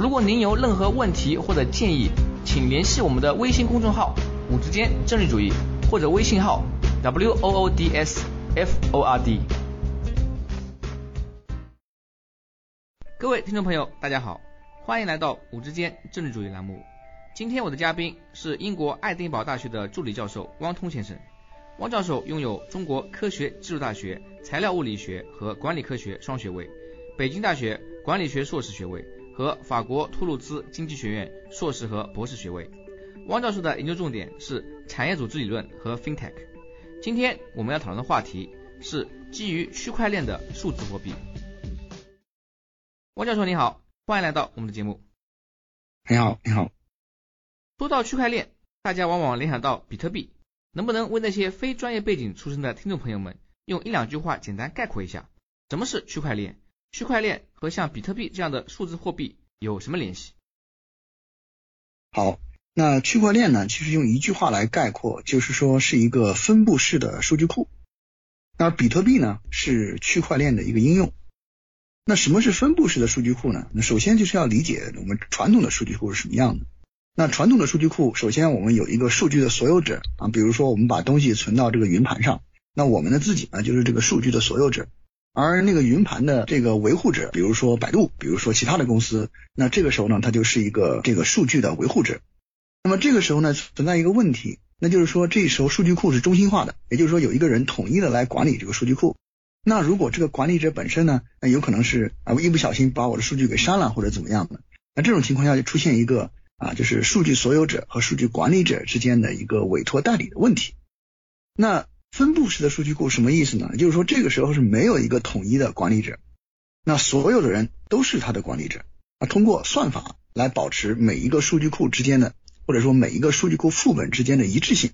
如果您有任何问题或者建议，请联系我们的微信公众号“五之间政治主义”或者微信号 “w o o d s f o r d”。各位听众朋友，大家好，欢迎来到“五之间政治主义”栏目。今天我的嘉宾是英国爱丁堡大学的助理教授汪通先生。汪教授拥有中国科学技术大学材料物理学和管理科学双学位，北京大学管理学硕士学位。和法国图鲁兹经济学院硕士和博士学位。汪教授的研究重点是产业组织理论和 FinTech。今天我们要讨论的话题是基于区块链的数字货币。汪教授你好，欢迎来到我们的节目。你好，你好。说到区块链，大家往往联想到比特币，能不能为那些非专业背景出身的听众朋友们用一两句话简单概括一下，什么是区块链？区块链和像比特币这样的数字货币有什么联系？好，那区块链呢？其实用一句话来概括，就是说是一个分布式的数据库。那比特币呢，是区块链的一个应用。那什么是分布式的数据库呢？那首先就是要理解我们传统的数据库是什么样的。那传统的数据库，首先我们有一个数据的所有者啊，比如说我们把东西存到这个云盘上，那我们的自己呢，就是这个数据的所有者。而那个云盘的这个维护者，比如说百度，比如说其他的公司，那这个时候呢，它就是一个这个数据的维护者。那么这个时候呢，存在一个问题，那就是说这时候数据库是中心化的，也就是说有一个人统一的来管理这个数据库。那如果这个管理者本身呢，那有可能是啊，我一不小心把我的数据给删了或者怎么样的，那这种情况下就出现一个啊，就是数据所有者和数据管理者之间的一个委托代理的问题。那分布式的数据库什么意思呢？就是说这个时候是没有一个统一的管理者，那所有的人都是他的管理者啊。通过算法来保持每一个数据库之间的，或者说每一个数据库副本之间的一致性。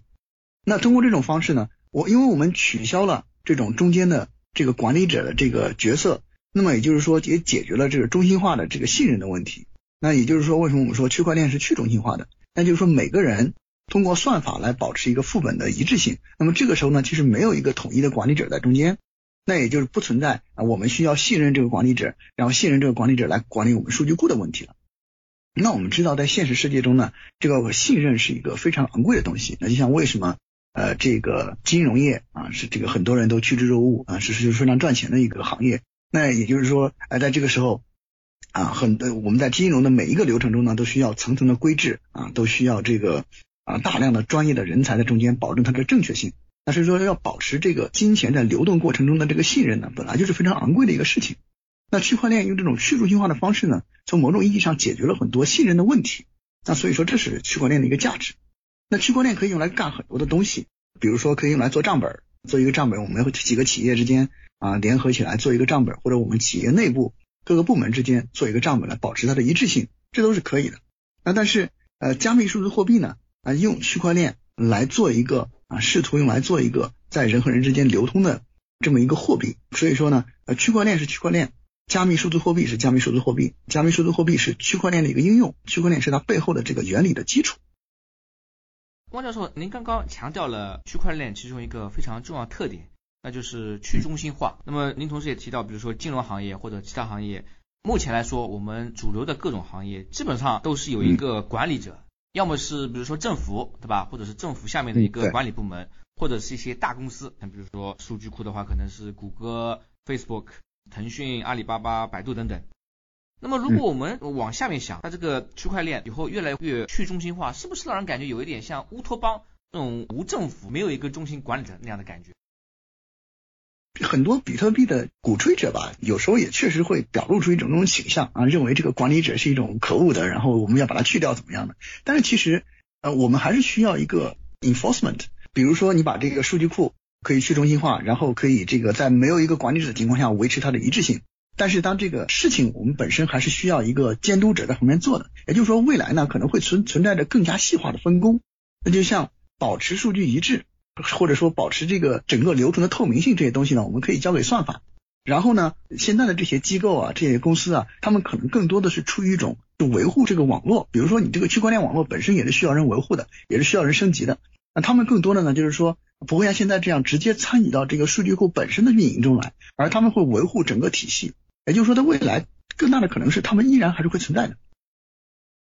那通过这种方式呢，我因为我们取消了这种中间的这个管理者的这个角色，那么也就是说也解决了这个中心化的这个信任的问题。那也就是说，为什么我们说区块链是去中心化的？那就是说每个人。通过算法来保持一个副本的一致性，那么这个时候呢，其实没有一个统一的管理者在中间，那也就是不存在啊，我们需要信任这个管理者，然后信任这个管理者来管理我们数据库的问题了。那我们知道，在现实世界中呢，这个信任是一个非常昂贵的东西。那就像为什么呃这个金融业啊是这个很多人都趋之若鹜啊，是是非常赚钱的一个行业。那也就是说，哎，在这个时候啊，很多我们在金融的每一个流程中呢，都需要层层的规制啊，都需要这个。啊，大量的专业的人才在中间保证它的正确性。那所以说要保持这个金钱在流动过程中的这个信任呢，本来就是非常昂贵的一个事情。那区块链用这种去中心化的方式呢，从某种意义上解决了很多信任的问题。那所以说这是区块链的一个价值。那区块链可以用来干很多的东西，比如说可以用来做账本，做一个账本，我们几个企业之间啊联合起来做一个账本，或者我们企业内部各个部门之间做一个账本来保持它的一致性，这都是可以的。那但是呃，加密数字货币呢？啊，用区块链来做一个啊，试图用来做一个在人和人之间流通的这么一个货币。所以说呢，呃，区块链是区块链，加密数字货币是加密数字货币，加密数字货币是区块链的一个应用，区块链是它背后的这个原理的基础。汪教授，您刚刚强调了区块链其中一个非常重要特点，那就是去中心化。那么您同时也提到，比如说金融行业或者其他行业，目前来说，我们主流的各种行业基本上都是有一个管理者。要么是比如说政府对吧，或者是政府下面的一个管理部门，或者是一些大公司，像比如说数据库的话，可能是谷歌、Facebook、腾讯、阿里巴巴、百度等等。那么如果我们往下面想，它这个区块链以后越来越去中心化，是不是让人感觉有一点像乌托邦那种无政府、没有一个中心管理者那样的感觉？很多比特币的鼓吹者吧，有时候也确实会表露出一种那种倾向啊，认为这个管理者是一种可恶的，然后我们要把它去掉，怎么样的？但是其实呃，我们还是需要一个 enforcement，比如说你把这个数据库可以去中心化，然后可以这个在没有一个管理者的情况下维持它的一致性。但是当这个事情我们本身还是需要一个监督者在旁边做的，也就是说未来呢可能会存存在着更加细化的分工，那就像保持数据一致，或者说保持这个整个流程的透明性这些东西呢，我们可以交给算法。然后呢，现在的这些机构啊，这些公司啊，他们可能更多的是出于一种就维护这个网络，比如说你这个区块链网络本身也是需要人维护的，也是需要人升级的。那他们更多的呢，就是说不会像现在这样直接参与到这个数据库本身的运营中来，而他们会维护整个体系。也就是说，在未来更大的可能是他们依然还是会存在的。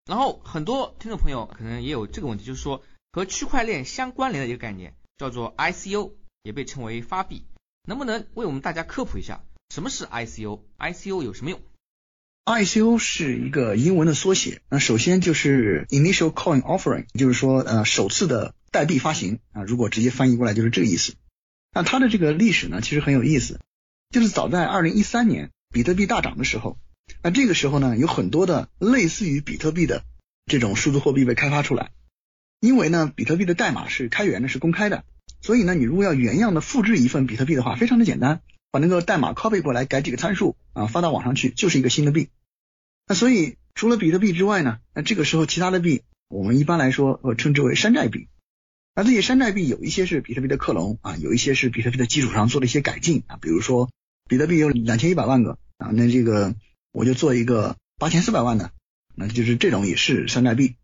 然后很多听众朋友可能也有这个问题，就是说和区块链相关联的一个概念叫做 ICO，也被称为发币，能不能为我们大家科普一下什么是 ICO？ICO 有什么用？ICO 是一个英文的缩写，那首先就是 Initial Coin Offering，就是说呃首次的代币发行啊，如果直接翻译过来就是这个意思。那它的这个历史呢，其实很有意思，就是早在二零一三年。比特币大涨的时候，那这个时候呢，有很多的类似于比特币的这种数字货币被开发出来。因为呢，比特币的代码是开源的，是公开的，所以呢，你如果要原样的复制一份比特币的话，非常的简单，把那个代码 copy 过来，改几个参数啊，发到网上去，就是一个新的币。那所以除了比特币之外呢，那这个时候其他的币，我们一般来说呃称之为山寨币。那这些山寨币有一些是比特币的克隆啊，有一些是比特币的基础上做了一些改进啊，比如说。比特币有两千一百万个啊，那这个我就做一个八千四百万的，那就是这种也是山寨币。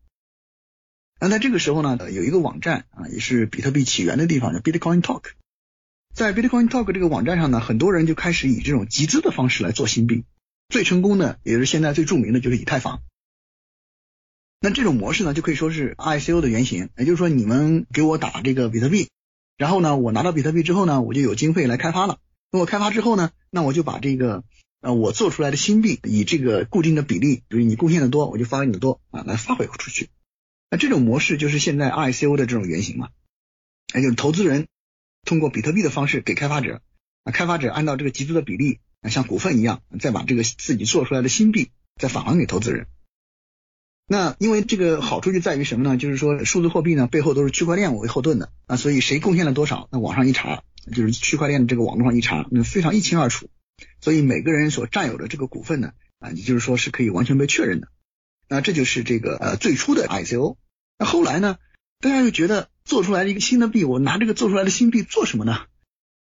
那在这个时候呢，有一个网站啊，也是比特币起源的地方，叫 Bitcoin Talk。在 Bitcoin Talk 这个网站上呢，很多人就开始以这种集资的方式来做新币。最成功的，也是现在最著名的，就是以太坊。那这种模式呢，就可以说是 ICO 的原型。也就是说，你们给我打这个比特币，然后呢，我拿到比特币之后呢，我就有经费来开发了。那我开发之后呢，那我就把这个呃我做出来的新币以这个固定的比例，比如你贡献的多，我就发给你的多啊，来发回出去。那这种模式就是现在 ICO 的这种原型嘛，那就是投资人通过比特币的方式给开发者，啊开发者按照这个集资的比例，啊像股份一样，再把这个自己做出来的新币再返还给投资人。那因为这个好处就在于什么呢？就是说数字货币呢背后都是区块链为后盾的啊，所以谁贡献了多少，那网上一查。就是区块链的这个网络上一查，那非常一清二楚，所以每个人所占有的这个股份呢，啊，也就是说是可以完全被确认的。那这就是这个呃最初的 ICO。那后来呢，大家又觉得做出来的一个新的币，我拿这个做出来的新币做什么呢？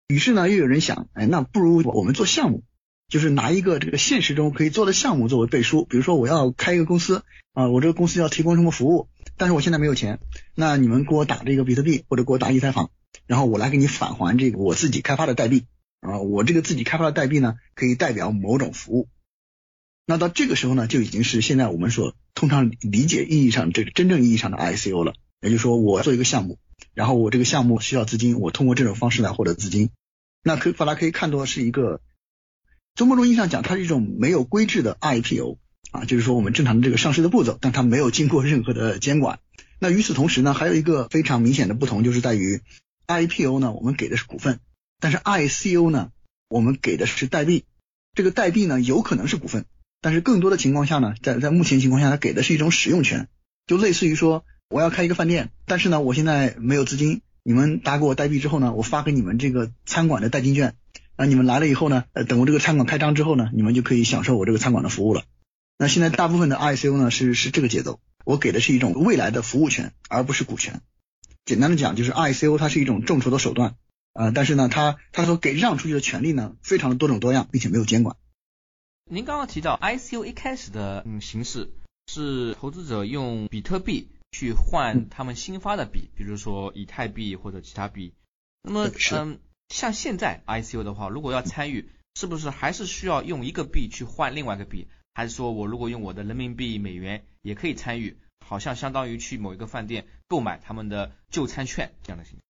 于是呢，又有人想，哎，那不如我们做项目，就是拿一个这个现实中可以做的项目作为背书。比如说我要开一个公司啊，我这个公司要提供什么服务，但是我现在没有钱，那你们给我打这个比特币或者给我打以太坊。然后我来给你返还这个我自己开发的代币啊，我这个自己开发的代币呢，可以代表某种服务。那到这个时候呢，就已经是现在我们所通常理解意义上这个真正意义上的 ICO 了。也就是说，我做一个项目，然后我这个项目需要资金，我通过这种方式来获得资金。那可把它可以看作是一个，从某种意义上讲，它是一种没有规制的 IPO 啊，就是说我们正常的这个上市的步骤，但它没有经过任何的监管。那与此同时呢，还有一个非常明显的不同，就是在于。IPO 呢，我们给的是股份，但是 ICO 呢，我们给的是代币。这个代币呢，有可能是股份，但是更多的情况下呢，在在目前情况下，它给的是一种使用权，就类似于说，我要开一个饭店，但是呢，我现在没有资金，你们打给我代币之后呢，我发给你们这个餐馆的代金券，那你们来了以后呢，呃，等我这个餐馆开张之后呢，你们就可以享受我这个餐馆的服务了。那现在大部分的 ICO 呢，是是这个节奏，我给的是一种未来的服务权，而不是股权。简单的讲，就是 ICO 它是一种众筹的手段，呃，但是呢，它它所给让出去的权利呢，非常的多种多样，并且没有监管。您刚刚提到 ICO 一开始的嗯形式是投资者用比特币去换他们新发的币，比如说以太币或者其他币。那么嗯，像现在 ICO 的话，如果要参与，是不是还是需要用一个币去换另外一个币？还是说我如果用我的人民币、美元也可以参与？好像相当于去某一个饭店购买他们的就餐券这样的形式。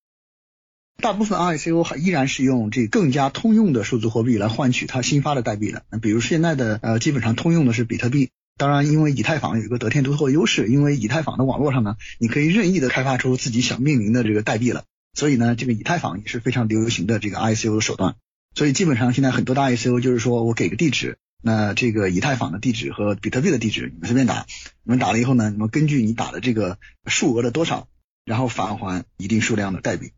大部分 ICO 还依然是用这更加通用的数字货币来换取它新发的代币的。那比如现在的呃，基本上通用的是比特币。当然，因为以太坊有一个得天独厚的优势，因为以太坊的网络上呢，你可以任意的开发出自己想命名的这个代币了。所以呢，这个以太坊也是非常流行的这个 ICO 手段。所以基本上现在很多的 ICO 就是说我给个地址。那这个以太坊的地址和比特币的地址，你们随便打，你们打了以后呢，你们根据你打的这个数额的多少，然后返还一定数量的代币。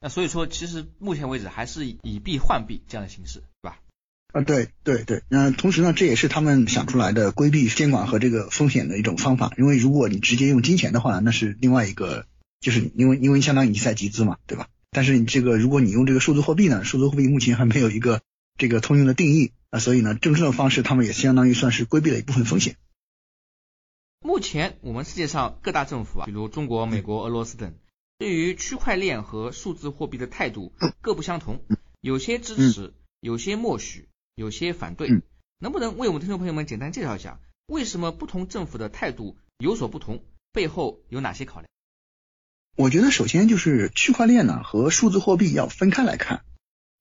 那所以说，其实目前为止还是以币换币这样的形式，对吧？啊，对对对，那同时呢，这也是他们想出来的规避监管和这个风险的一种方法。因为如果你直接用金钱的话，那是另外一个，就是因为因为相当于你在集资嘛，对吧？但是你这个如果你用这个数字货币呢，数字货币目前还没有一个这个通用的定义啊，所以呢，正的方式他们也相当于算是规避了一部分风险。目前我们世界上各大政府啊，比如中国、美国、俄罗斯等，对于区块链和数字货币的态度各不相同，有些支持，有些默许。有些反对，能不能为我们听众朋友们简单介绍一下，为什么不同政府的态度有所不同，背后有哪些考量？我觉得首先就是区块链呢和数字货币要分开来看。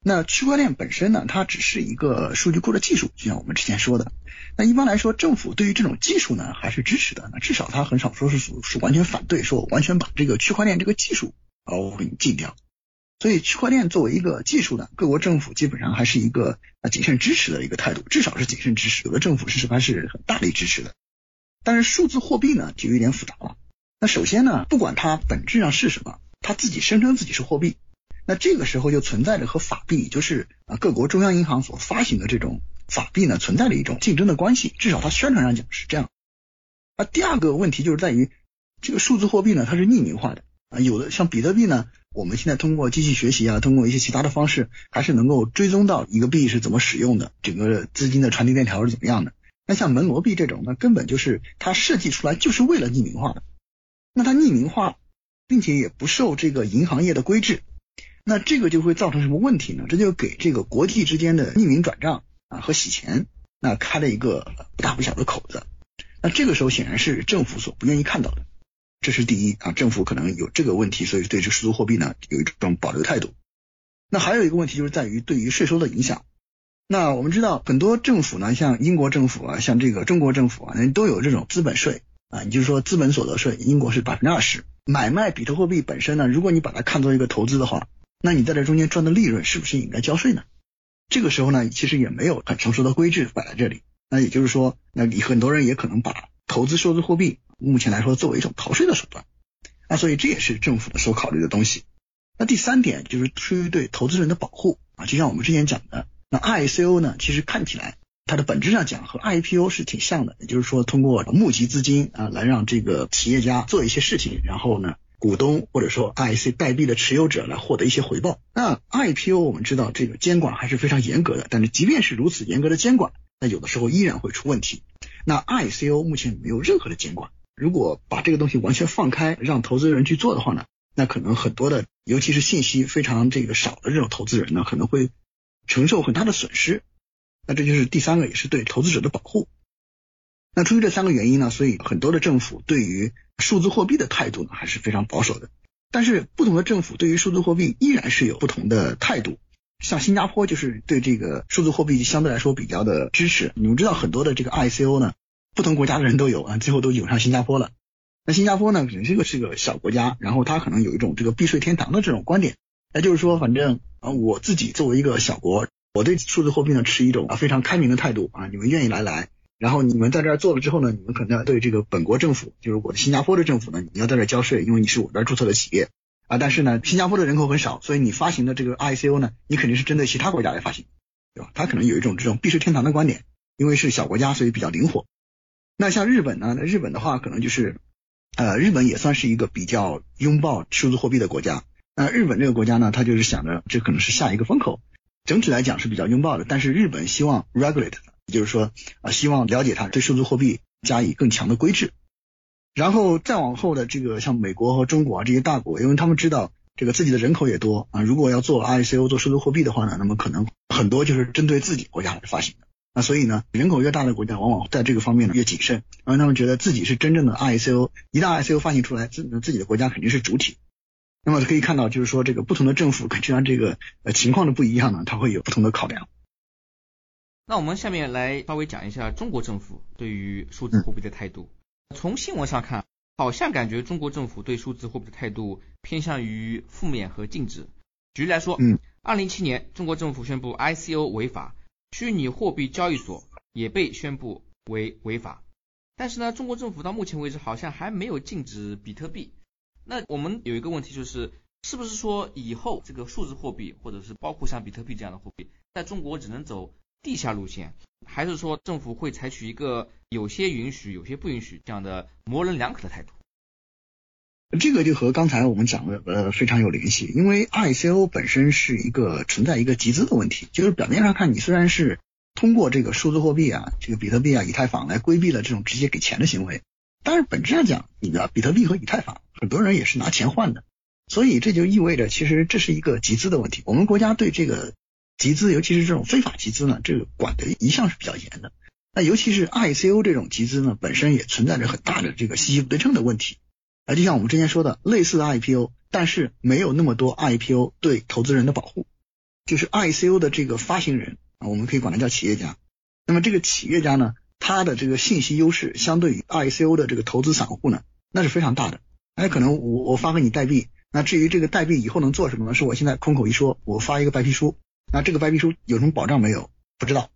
那区块链本身呢，它只是一个数据库的技术，就像我们之前说的。那一般来说，政府对于这种技术呢还是支持的，那至少它很少说是是完全反对，说完全把这个区块链这个技术啊我给你禁掉。所以区块链作为一个技术呢，各国政府基本上还是一个啊谨慎支持的一个态度，至少是谨慎支持。有的政府是还是很大力支持的。但是数字货币呢就有点复杂了。那首先呢，不管它本质上是什么，它自己声称自己是货币，那这个时候就存在着和法币，就是啊各国中央银行所发行的这种法币呢，存在着一种竞争的关系。至少它宣传上讲是这样。那第二个问题就是在于这个数字货币呢，它是匿名化的啊，有的像比特币呢。我们现在通过机器学习啊，通过一些其他的方式，还是能够追踪到一个币是怎么使用的，整个资金的传递链条是怎么样的。那像门罗币这种，那根本就是它设计出来就是为了匿名化的。那它匿名化，并且也不受这个银行业的规制，那这个就会造成什么问题呢？这就给这个国际之间的匿名转账啊和洗钱，那开了一个不大不小的口子。那这个时候显然是政府所不愿意看到的。这是第一啊，政府可能有这个问题，所以对这数字货币呢有一种保留态度。那还有一个问题就是在于对于税收的影响。那我们知道很多政府呢，像英国政府啊，像这个中国政府啊，都有这种资本税啊，也就是说资本所得税，英国是百分之二十。买卖比特货币本身呢，如果你把它看作一个投资的话，那你在这中间赚的利润是不是应该交税呢？这个时候呢，其实也没有很成熟的规制摆在这里。那也就是说，那你很多人也可能把投资数字货币。目前来说，作为一种逃税的手段，那所以这也是政府所考虑的东西。那第三点就是出于对投资人的保护啊，就像我们之前讲的，那 I C O 呢，其实看起来它的本质上讲和 I P O 是挺像的，也就是说通过募集资金啊，来让这个企业家做一些事情，然后呢，股东或者说 I C 代币的持有者来获得一些回报。那 I P O 我们知道这个监管还是非常严格的，但是即便是如此严格的监管，那有的时候依然会出问题。那 I C O 目前没有任何的监管。如果把这个东西完全放开，让投资人去做的话呢，那可能很多的，尤其是信息非常这个少的这种投资人呢，可能会承受很大的损失。那这就是第三个，也是对投资者的保护。那出于这三个原因呢，所以很多的政府对于数字货币的态度呢，还是非常保守的。但是不同的政府对于数字货币依然是有不同的态度。像新加坡就是对这个数字货币相对来说比较的支持。你们知道很多的这个 ICO 呢？不同国家的人都有啊，最后都涌上新加坡了。那新加坡呢，可能这个是个小国家，然后它可能有一种这个避税天堂的这种观点，那就是说，反正啊，我自己作为一个小国，我对数字货币呢持一种啊非常开明的态度啊，你们愿意来来，然后你们在这儿做了之后呢，你们可能要对这个本国政府，就是我的新加坡的政府呢，你要在这儿交税，因为你是我这儿注册的企业啊。但是呢，新加坡的人口很少，所以你发行的这个 ICO 呢，你肯定是针对其他国家来发行，对吧？他可能有一种这种避税天堂的观点，因为是小国家，所以比较灵活。那像日本呢？那日本的话，可能就是，呃，日本也算是一个比较拥抱数字货币的国家。那日本这个国家呢，他就是想着这可能是下一个风口。整体来讲是比较拥抱的，但是日本希望 regulate，就是说啊，希望了解它对数字货币加以更强的规制。然后再往后的这个像美国和中国啊这些大国，因为他们知道这个自己的人口也多啊，如果要做 ICO 做数字货币的话呢，那么可能很多就是针对自己国家来发行的。那所以呢，人口越大的国家，往往在这个方面呢越谨慎，因为他们觉得自己是真正的 ICO，一旦 ICO 发行出来，自自己的国家肯定是主体。那么可以看到，就是说这个不同的政府根据这个呃情况的不一样呢，它会有不同的考量。那我们下面来稍微讲一下中国政府对于数字货币的态度。从新闻上看，好像感觉中国政府对数字货币的态度偏向于负面和禁止。举例来说，嗯，二零一七年中国政府宣布 ICO 违法。虚拟货币交易所也被宣布为违法，但是呢，中国政府到目前为止好像还没有禁止比特币。那我们有一个问题就是，是不是说以后这个数字货币或者是包括像比特币这样的货币，在中国只能走地下路线，还是说政府会采取一个有些允许、有些不允许这样的模棱两可的态度？这个就和刚才我们讲的呃非常有联系，因为 ICO 本身是一个存在一个集资的问题，就是表面上看你虽然是通过这个数字货币啊，这个比特币啊、以太坊来规避了这种直接给钱的行为，但是本质上讲，你的比特币和以太坊很多人也是拿钱换的，所以这就意味着其实这是一个集资的问题。我们国家对这个集资，尤其是这种非法集资呢，这个管的一向是比较严的。那尤其是 ICO 这种集资呢，本身也存在着很大的这个信息不对称的问题。啊，就像我们之前说的，类似的 IPO，但是没有那么多 IPO 对投资人的保护。就是 ICO 的这个发行人啊，我们可以管他叫企业家。那么这个企业家呢，他的这个信息优势相对于 ICO 的这个投资散户呢，那是非常大的。哎，可能我我发给你代币，那至于这个代币以后能做什么呢？是我现在空口一说，我发一个白皮书，那这个白皮书有什么保障没有？不知道。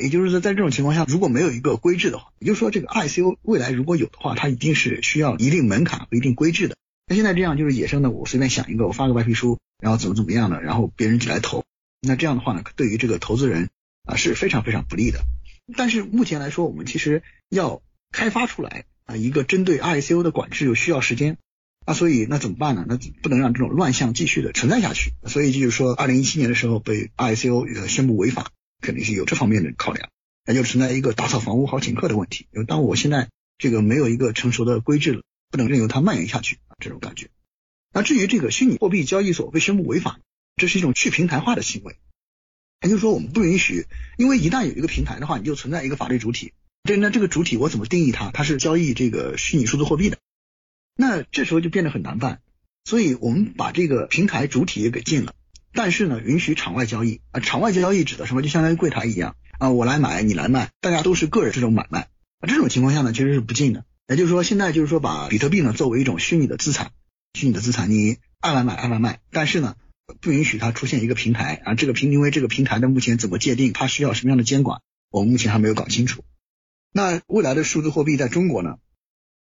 也就是说，在这种情况下，如果没有一个规制的话，也就是说，这个 ICO 未来如果有的话，它一定是需要一定门槛和一定规制的。那现在这样就是野生的，我随便想一个，我发个白皮书，然后怎么怎么样的，然后别人就来投。那这样的话呢，对于这个投资人啊是非常非常不利的。但是目前来说，我们其实要开发出来啊一个针对 ICO 的管制，又需要时间。那所以那怎么办呢？那不能让这种乱象继续的存在下去。所以就是说，二零一七年的时候被 ICO 宣布违法。肯定是有这方面的考量，那就存在一个打扫房屋好请客的问题。因为当我现在这个没有一个成熟的规制了，不能任由它蔓延下去啊，这种感觉。那至于这个虚拟货币交易所被宣布违法，这是一种去平台化的行为，也就是说我们不允许，因为一旦有一个平台的话，你就存在一个法律主体。这那这个主体我怎么定义它？它是交易这个虚拟数字货币的，那这时候就变得很难办。所以我们把这个平台主体也给禁了。但是呢，允许场外交易啊，场外交易指的什么？就相当于柜台一样啊，我来买，你来卖，大家都是个人这种买卖啊，这种情况下呢，其实是不禁的。也就是说，现在就是说把比特币呢作为一种虚拟的资产，虚拟的资产，你爱买买爱来卖，但是呢，不允许它出现一个平台啊，这个平因为这个平台的目前怎么界定，它需要什么样的监管，我们目前还没有搞清楚。那未来的数字货币在中国呢，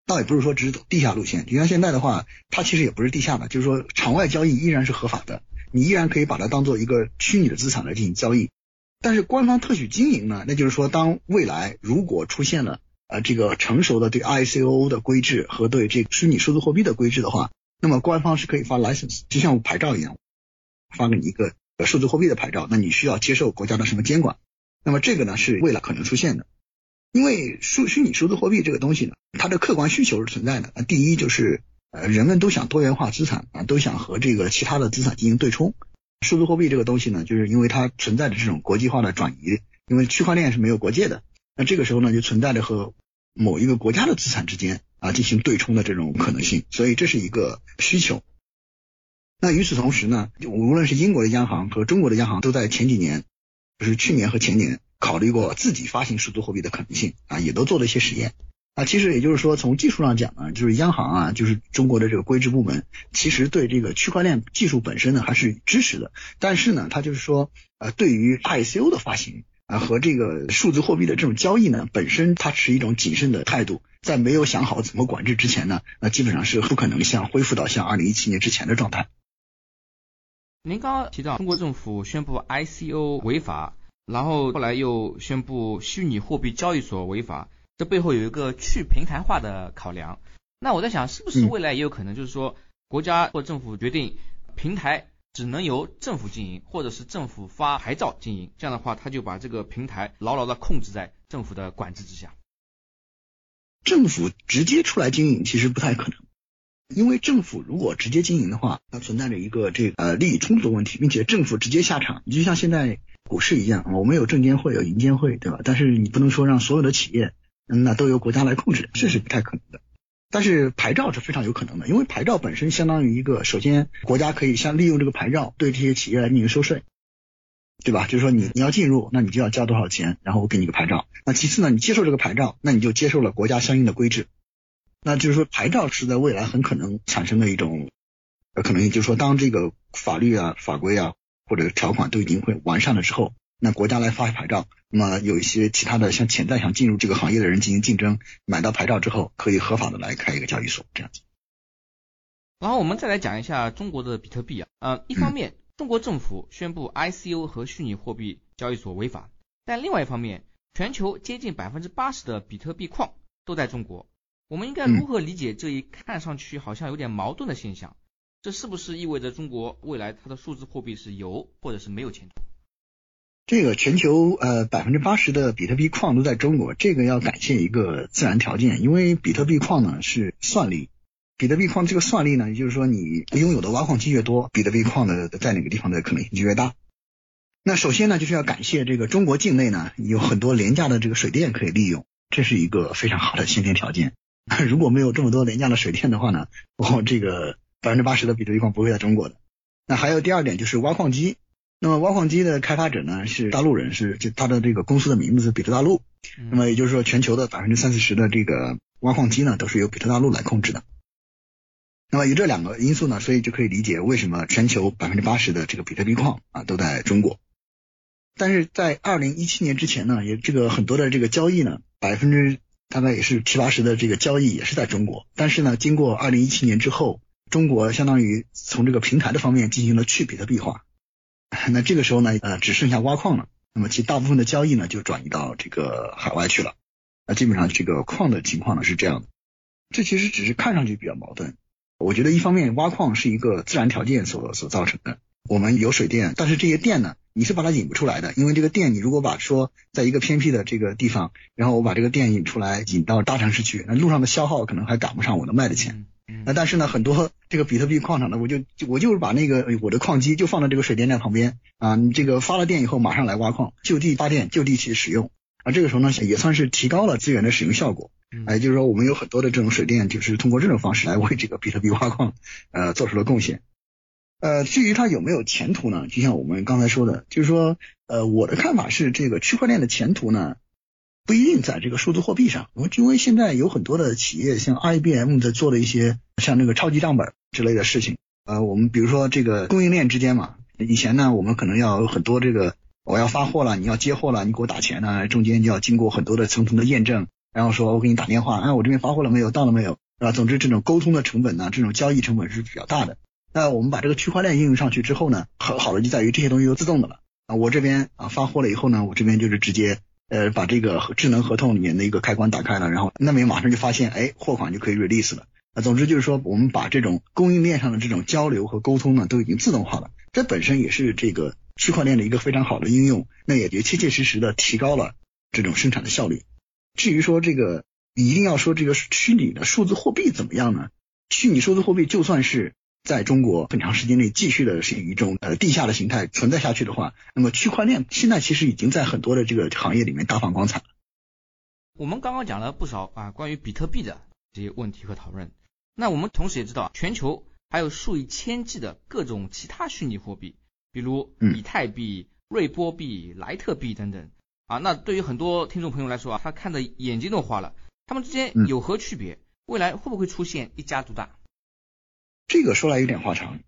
倒也不是说只走地下路线，就像现在的话，它其实也不是地下的，就是说场外交易依然是合法的。你依然可以把它当做一个虚拟的资产来进行交易，但是官方特许经营呢？那就是说，当未来如果出现了呃这个成熟的对 ICO 的规制和对这个虚拟数字货币的规制的话，那么官方是可以发 license，就像牌照一样，发给你一个数字货币的牌照，那你需要接受国家的什么监管？那么这个呢是未来可能出现的，因为数虚拟数字货币这个东西呢，它的客观需求是存在的。第一就是。呃，人们都想多元化资产啊，都想和这个其他的资产进行对冲。数字货币这个东西呢，就是因为它存在着这种国际化的转移，因为区块链是没有国界的。那这个时候呢，就存在着和某一个国家的资产之间啊进行对冲的这种可能性，所以这是一个需求。那与此同时呢，无论是英国的央行和中国的央行，都在前几年，就是去年和前年，考虑过自己发行数字货币的可能性啊，也都做了一些实验。啊，其实也就是说，从技术上讲呢，就是央行啊，就是中国的这个规制部门，其实对这个区块链技术本身呢还是支持的。但是呢，它就是说，呃，对于 ICO 的发行啊和这个数字货币的这种交易呢，本身它持一种谨慎的态度，在没有想好怎么管制之前呢，那基本上是不可能像恢复到像二零一七年之前的状态。您刚刚提到中国政府宣布 ICO 违法，然后后来又宣布虚拟货币交易所违法。这背后有一个去平台化的考量，那我在想，是不是未来也有可能，就是说国家或政府决定平台只能由政府经营，或者是政府发牌照经营，这样的话，他就把这个平台牢牢的控制在政府的管制之下。政府直接出来经营其实不太可能，因为政府如果直接经营的话，它存在着一个这呃利益冲突的问题，并且政府直接下场，你就像现在股市一样，我们有证监会有银监会，对吧？但是你不能说让所有的企业。那都由国家来控制，这是不太可能的。但是牌照是非常有可能的，因为牌照本身相当于一个，首先国家可以像利用这个牌照对这些企业来进行收税，对吧？就是说你你要进入，那你就要交多少钱，然后我给你个牌照。那其次呢，你接受这个牌照，那你就接受了国家相应的规制。那就是说牌照是在未来很可能产生的一种呃可能性，就是说当这个法律啊、法规啊或者条款都已经会完善了之后。那国家来发牌照，那么有一些其他的像潜在想进入这个行业的人进行竞争，买到牌照之后可以合法的来开一个交易所这样子。然后我们再来讲一下中国的比特币啊，呃，一方面中国政府宣布 ICO 和虚拟货币交易所违法，但另外一方面，全球接近百分之八十的比特币矿都在中国。我们应该如何理解这一看上去好像有点矛盾的现象？这是不是意味着中国未来它的数字货币是有或者是没有前途？这个全球呃百分之八十的比特币矿都在中国，这个要感谢一个自然条件，因为比特币矿呢是算力，比特币矿这个算力呢，也就是说你拥有的挖矿机越多，比特币矿的在哪个地方的可能性就越大。那首先呢，就是要感谢这个中国境内呢有很多廉价的这个水电可以利用，这是一个非常好的先天条件。如果没有这么多廉价的水电的话呢，我这个百分之八十的比特币矿不会在中国的。那还有第二点就是挖矿机，那么挖矿机的开发者呢是大陆人，是就他的这个公司的名字是比特大陆。那么也就是说，全球的百分之三四十的这个挖矿机呢都是由比特大陆来控制的。那么有这两个因素呢，所以就可以理解为什么全球百分之八十的这个比特币矿啊都在中国。但是在二零一七年之前呢，也这个很多的这个交易呢，百分之大概也是七八十的这个交易也是在中国，但是呢，经过二零一七年之后，中国相当于从这个平台的方面进行了去比特币化，那这个时候呢，呃，只剩下挖矿了，那么其大部分的交易呢就转移到这个海外去了，那基本上这个矿的情况呢是这样的，这其实只是看上去比较矛盾，我觉得一方面挖矿是一个自然条件所所造成的，我们有水电，但是这些电呢。你是把它引不出来的，因为这个电，你如果把说在一个偏僻的这个地方，然后我把这个电引出来，引到大城市去，那路上的消耗可能还赶不上我能卖的钱。那但是呢，很多这个比特币矿场呢，我就我就是把那个我的矿机就放在这个水电站旁边啊，你这个发了电以后马上来挖矿，就地发电，就地去使用啊，这个时候呢也算是提高了资源的使用效果。哎，就是说我们有很多的这种水电，就是通过这种方式来为这个比特币挖矿呃做出了贡献。呃，至于它有没有前途呢？就像我们刚才说的，就是说，呃，我的看法是，这个区块链的前途呢，不一定在这个数字货币上。我们因为现在有很多的企业，像 IBM 在做的一些像那个超级账本之类的事情。呃，我们比如说这个供应链之间嘛，以前呢，我们可能要有很多这个，我要发货了，你要接货了，你给我打钱呢，中间就要经过很多的层层的验证，然后说我给你打电话，哎，我这边发货了没有？到了没有？啊，总之这种沟通的成本呢，这种交易成本是比较大的。那我们把这个区块链应用上去之后呢，很好的就在于这些东西都自动的了啊。我这边啊发货了以后呢，我这边就是直接呃把这个智能合同里面的一个开关打开了，然后那边马上就发现哎货款就可以 release 了那。总之就是说我们把这种供应链上的这种交流和沟通呢都已经自动化了，这本身也是这个区块链的一个非常好的应用，那也就切切实实的提高了这种生产的效率。至于说这个一定要说这个虚拟的数字货币怎么样呢？虚拟数字货币就算是。在中国很长时间内继续的是以一种呃地下的形态存在下去的话，那么区块链现在其实已经在很多的这个行业里面大放光彩了。我们刚刚讲了不少啊关于比特币的这些问题和讨论，那我们同时也知道，全球还有数以千计的各种其他虚拟货币，比如以太币、瑞波币、莱特币等等啊。那对于很多听众朋友来说啊，他看的眼睛都花了，他们之间有何区别？未来会不会出现一家独大？这个说来有点话长。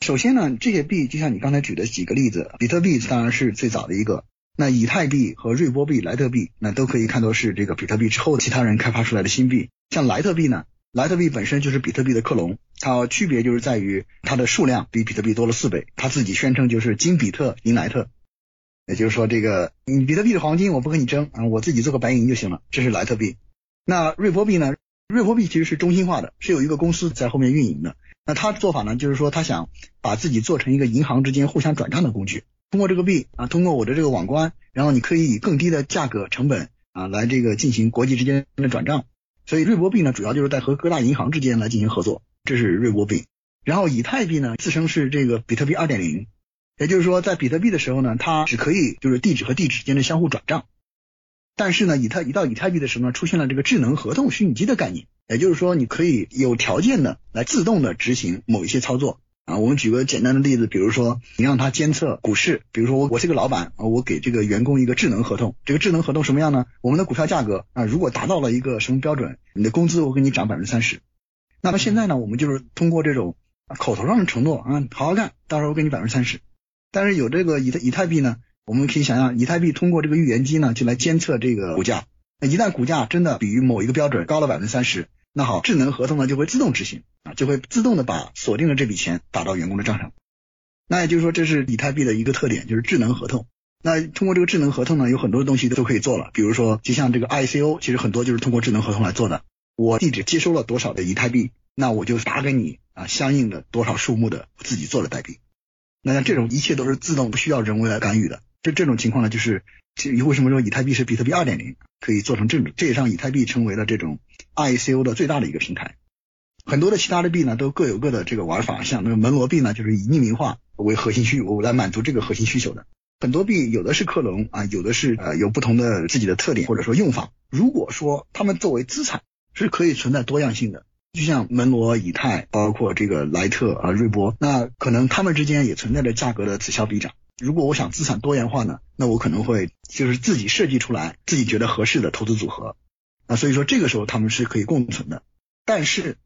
首先呢，这些币就像你刚才举的几个例子，比特币当然是最早的一个。那以太币和瑞波币、莱特币，那都可以看作是这个比特币之后其他人开发出来的新币。像莱特币呢，莱特币本身就是比特币的克隆，它区别就是在于它的数量比比特币多了四倍。它自己宣称就是金比特银莱特，也就是说这个你比特币的黄金我不跟你争啊，我自己做个白银就行了。这是莱特币。那瑞波币呢？瑞波币其实是中心化的，是有一个公司在后面运营的。那他做法呢，就是说他想把自己做成一个银行之间互相转账的工具，通过这个币啊，通过我的这个网关，然后你可以以更低的价格成本啊来这个进行国际之间的转账。所以瑞波币呢，主要就是在和各大银行之间来进行合作，这是瑞波币。然后以太币呢，自称是这个比特币二点零，也就是说在比特币的时候呢，它只可以就是地址和地址之间的相互转账。但是呢，以太一到以太币的时候呢，出现了这个智能合同虚拟机的概念，也就是说，你可以有条件的来自动的执行某一些操作啊。我们举个简单的例子，比如说你让他监测股市，比如说我我是个老板啊，我给这个员工一个智能合同，这个智能合同什么样呢？我们的股票价格啊，如果达到了一个什么标准，你的工资我给你涨百分之三十。那么现在呢，我们就是通过这种口头上的承诺啊，好好干，到时候给你百分之三十。但是有这个以太以太币呢？我们可以想象，以太币通过这个预言机呢，就来监测这个股价。一旦股价真的比于某一个标准高了百分之三十，那好，智能合同呢就会自动执行啊，就会自动的把锁定的这笔钱打到员工的账上。那也就是说，这是以太币的一个特点，就是智能合同。那通过这个智能合同呢，有很多东西都可以做了，比如说就像这个 ICO，其实很多就是通过智能合同来做的。我地址接收了多少的以太币，那我就打给你啊相应的多少数目的自己做的代币。那像这种一切都是自动，不需要人为来干预的。就这种情况呢，就是为什么说以太币是比特币二点零可以做成这种，这也让以太币成为了这种 ICO 的最大的一个平台。很多的其他的币呢，都各有各的这个玩法，像那个门罗币呢，就是以匿名化为核心需求来满足这个核心需求的。很多币有的是克隆啊，有的是呃有不同的自己的特点或者说用法。如果说他们作为资产是可以存在多样性的，就像门罗、以太，包括这个莱特啊、瑞波，那可能他们之间也存在着价格的此消彼长。如果我想资产多元化呢，那我可能会就是自己设计出来自己觉得合适的投资组合啊，所以说这个时候他们是可以共存的。但是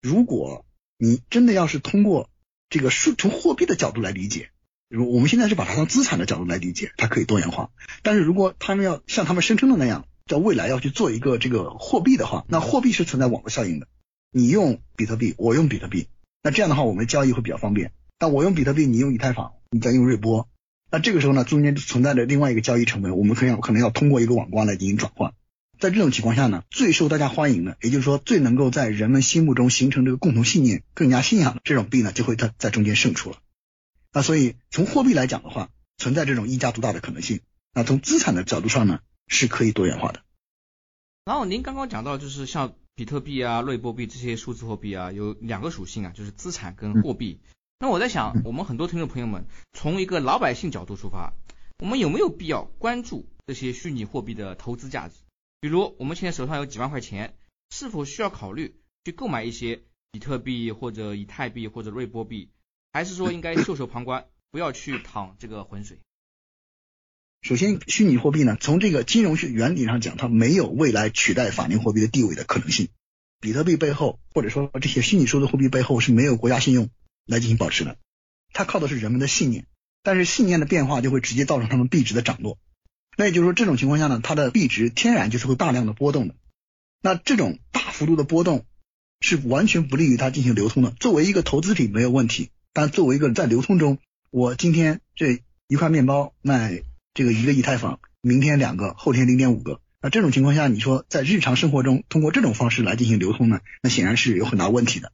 如果你真的要是通过这个数从货币的角度来理解。如我们现在是把它当资产的角度来理解，它可以多元化。但是如果他们要像他们声称的那样，在未来要去做一个这个货币的话，那货币是存在网络效应的。你用比特币，我用比特币，那这样的话我们交易会比较方便。但我用比特币，你用以太坊，你再用瑞波，那这个时候呢，中间存在着另外一个交易成本，我们可能可能要通过一个网关来进行转换。在这种情况下呢，最受大家欢迎的，也就是说最能够在人们心目中形成这个共同信念、更加信仰的这种币呢，就会它在中间胜出了。那所以从货币来讲的话，存在这种一家独大的可能性。那从资产的角度上呢，是可以多元化的。然后您刚刚讲到，就是像比特币啊、瑞波币这些数字货币啊，有两个属性啊，就是资产跟货币。那我在想，我们很多听众朋友们从一个老百姓角度出发，我们有没有必要关注这些虚拟货币的投资价值？比如我们现在手上有几万块钱，是否需要考虑去购买一些比特币或者以太币或者瑞波币？还是说应该袖手旁观，不要去淌这个浑水。首先，虚拟货币呢，从这个金融学原理上讲，它没有未来取代法定货币的地位的可能性。比特币背后，或者说这些虚拟数字货币背后是没有国家信用来进行保持的，它靠的是人们的信念。但是信念的变化就会直接造成他们币值的涨落。那也就是说，这种情况下呢，它的币值天然就是会大量的波动的。那这种大幅度的波动是完全不利于它进行流通的。作为一个投资品没有问题。但作为一个在流通中，我今天这一块面包卖这个一个以太坊，明天两个，后天零点五个，那这种情况下，你说在日常生活中通过这种方式来进行流通呢？那显然是有很大问题的。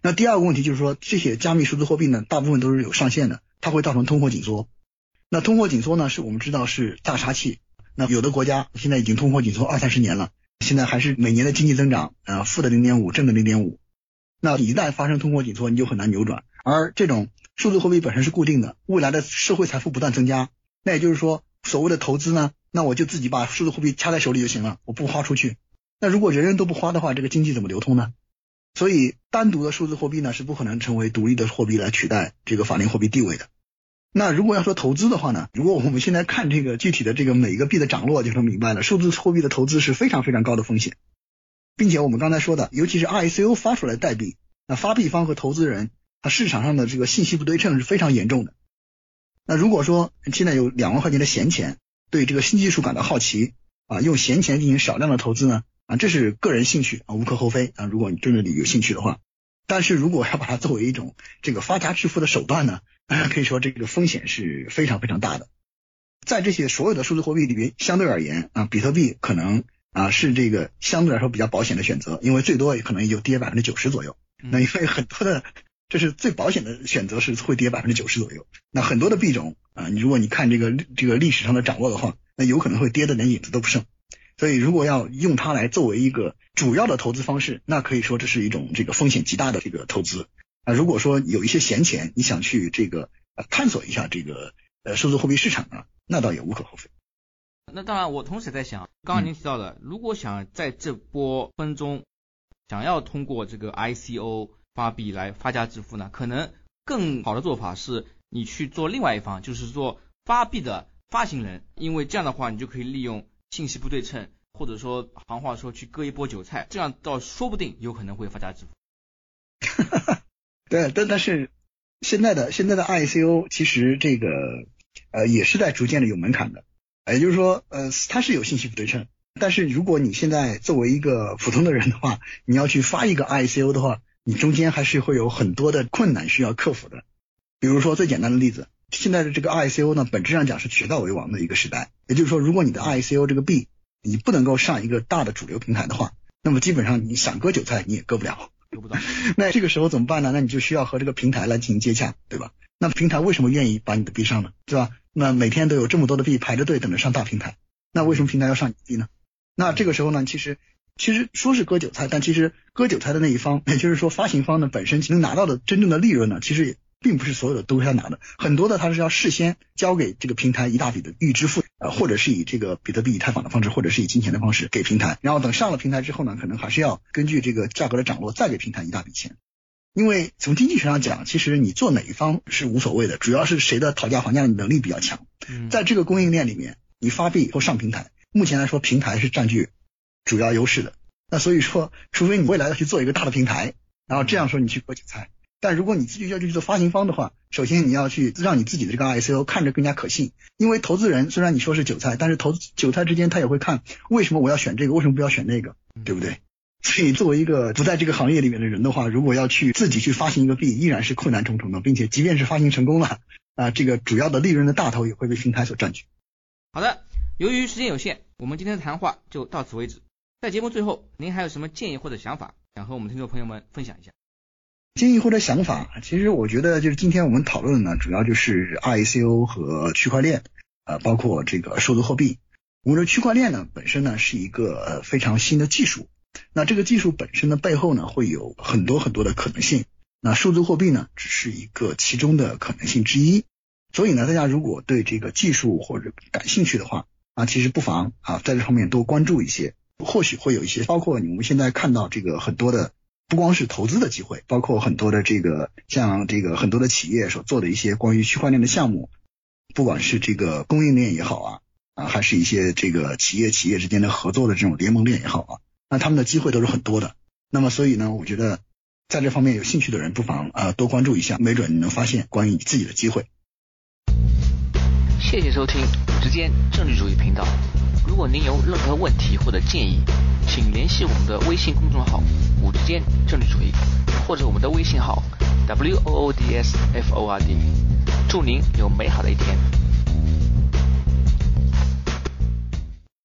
那第二个问题就是说，这些加密数字货币呢，大部分都是有上限的，它会造成通货紧缩。那通货紧缩呢，是我们知道是大杀器。那有的国家现在已经通货紧缩二三十年了，现在还是每年的经济增长，呃，负的零点五，正的零点五。那一旦发生通货紧缩，你就很难扭转。而这种数字货币本身是固定的，未来的社会财富不断增加。那也就是说，所谓的投资呢，那我就自己把数字货币掐在手里就行了，我不花出去。那如果人人都不花的话，这个经济怎么流通呢？所以，单独的数字货币呢是不可能成为独立的货币来取代这个法定货币地位的。那如果要说投资的话呢，如果我们现在看这个具体的这个每一个币的涨落，就能明白了，数字货币的投资是非常非常高的风险。并且我们刚才说的，尤其是 ICO 发出来的代币，那发币方和投资人，他市场上的这个信息不对称是非常严重的。那如果说现在有两万块钱的闲钱，对这个新技术感到好奇啊，用闲钱进行少量的投资呢，啊，这是个人兴趣啊，无可厚非啊。如果你真的有兴趣的话，但是如果要把它作为一种这个发家致富的手段呢，可以说这个风险是非常非常大的。在这些所有的数字货币里边，相对而言啊，比特币可能。啊，是这个相对来说比较保险的选择，因为最多也可能也就跌百分之九十左右。那因为很多的，这是最保险的选择，是会跌百分之九十左右。那很多的币种啊，你如果你看这个这个历史上的掌握的话，那有可能会跌的连影子都不剩。所以如果要用它来作为一个主要的投资方式，那可以说这是一种这个风险极大的这个投资。啊，如果说有一些闲钱，你想去这个呃探索一下这个呃数字货币市场啊，那倒也无可厚非。那当然，我同时也在想，刚刚您提到的，如果想在这波分中想要通过这个 ICO 发币来发家致富呢，可能更好的做法是你去做另外一方，就是做发币的发行人，因为这样的话，你就可以利用信息不对称，或者说行话说去割一波韭菜，这样倒说不定有可能会发家致富。对，但但是现在的现在的 ICO 其实这个呃也是在逐渐的有门槛的。也就是说，呃，它是有信息不对称，但是如果你现在作为一个普通的人的话，你要去发一个 ICO 的话，你中间还是会有很多的困难需要克服的。比如说最简单的例子，现在的这个 ICO 呢，本质上讲是渠道为王的一个时代。也就是说，如果你的 ICO 这个币你不能够上一个大的主流平台的话，那么基本上你想割韭菜你也割不了。割不到。那这个时候怎么办呢？那你就需要和这个平台来进行接洽，对吧？那平台为什么愿意把你的币上呢？对吧？那每天都有这么多的币排着队等着上大平台，那为什么平台要上你币呢？那这个时候呢，其实其实说是割韭菜，但其实割韭菜的那一方，也就是说发行方呢本身能拿到的真正的利润呢，其实。并不是所有的都是他拿的，很多的他是要事先交给这个平台一大笔的预支付，呃，或者是以这个比特币以太坊的方式，或者是以金钱的方式给平台，然后等上了平台之后呢，可能还是要根据这个价格的涨落再给平台一大笔钱。因为从经济学上讲，其实你做哪一方是无所谓的，主要是谁的讨价还价的能力比较强。在这个供应链里面，你发币或上平台，目前来说平台是占据主要优势的。那所以说，除非你未来要去做一个大的平台，然后这样说你去割韭菜。但如果你自己要去做发行方的话，首先你要去让你自己的这个 ICO 看着更加可信，因为投资人虽然你说是韭菜，但是投韭菜之间他也会看为什么我要选这个，为什么不要选那个，对不对？所以作为一个不在这个行业里面的人的话，如果要去自己去发行一个币，依然是困难重重的，并且即便是发行成功了，啊，这个主要的利润的大头也会被平台所占据。好的，由于时间有限，我们今天的谈话就到此为止。在节目最后，您还有什么建议或者想法，想和我们听众朋友们分享一下？建议或者想法，其实我觉得就是今天我们讨论的呢，主要就是 ICO 和区块链，呃，包括这个数字货币。我们说区块链呢本身呢是一个呃非常新的技术，那这个技术本身的背后呢会有很多很多的可能性。那数字货币呢只是一个其中的可能性之一。所以呢，大家如果对这个技术或者感兴趣的话，啊，其实不妨啊在这方面多关注一些，或许会有一些，包括你们现在看到这个很多的。不光是投资的机会，包括很多的这个像这个很多的企业所做的一些关于区块链的项目，不管是这个供应链也好啊啊，还是一些这个企业企业之间的合作的这种联盟链也好啊，那他们的机会都是很多的。那么所以呢，我觉得在这方面有兴趣的人不妨啊多关注一下，没准你能发现关于你自己的机会。谢谢收听直间政治主义频道。如果您有任何问题或者建议，请联系我们的微信公众号“五之间政治主义”或者我们的微信号 “w o o d s f o r d”。祝您有美好的一天。